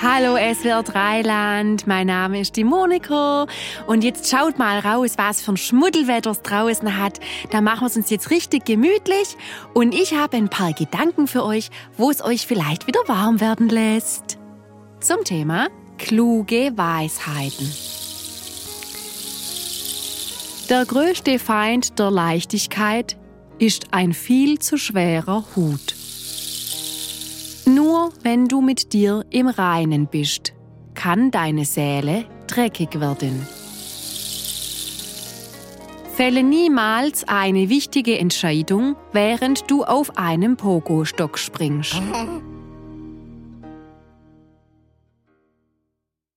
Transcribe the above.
Hallo SWR Dreiland, mein Name ist die Monika und jetzt schaut mal raus, was für ein Schmuddelwetter es draußen hat. Da machen wir es uns jetzt richtig gemütlich und ich habe ein paar Gedanken für euch, wo es euch vielleicht wieder warm werden lässt. Zum Thema kluge Weisheiten. Der größte Feind der Leichtigkeit ist ein viel zu schwerer Hut. Wenn du mit dir im Reinen bist, kann deine Seele dreckig werden. Fälle niemals eine wichtige Entscheidung, während du auf einem Pogostock springst.